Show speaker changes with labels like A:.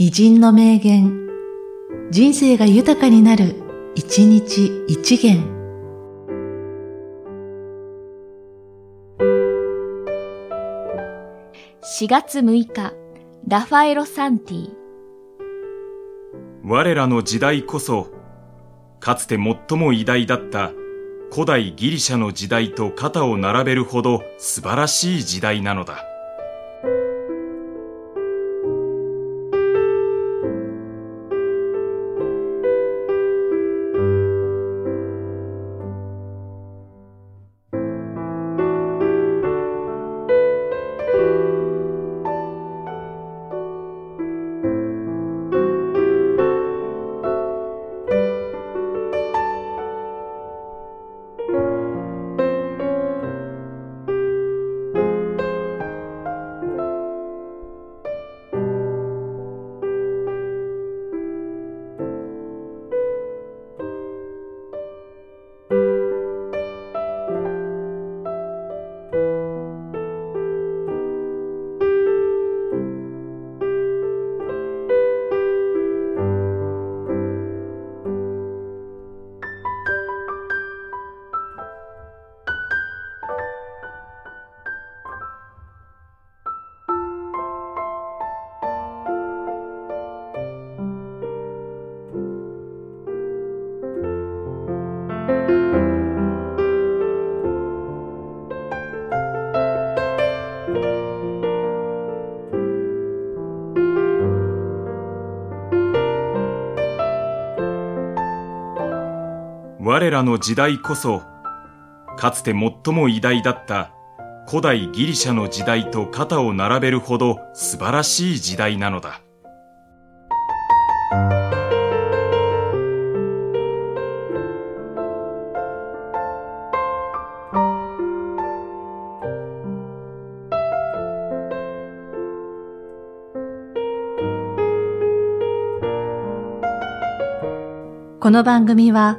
A: 偉人の名言、人生が豊かになる、一日一元。
B: 4月6日、ラファエロ・サンティ。
C: 我らの時代こそ、かつて最も偉大だった古代ギリシャの時代と肩を並べるほど素晴らしい時代なのだ。我らの時代こそ、かつて最も偉大だった古代ギリシャの時代と肩を並べるほど素晴らしい時代なのだ。
A: この番組は、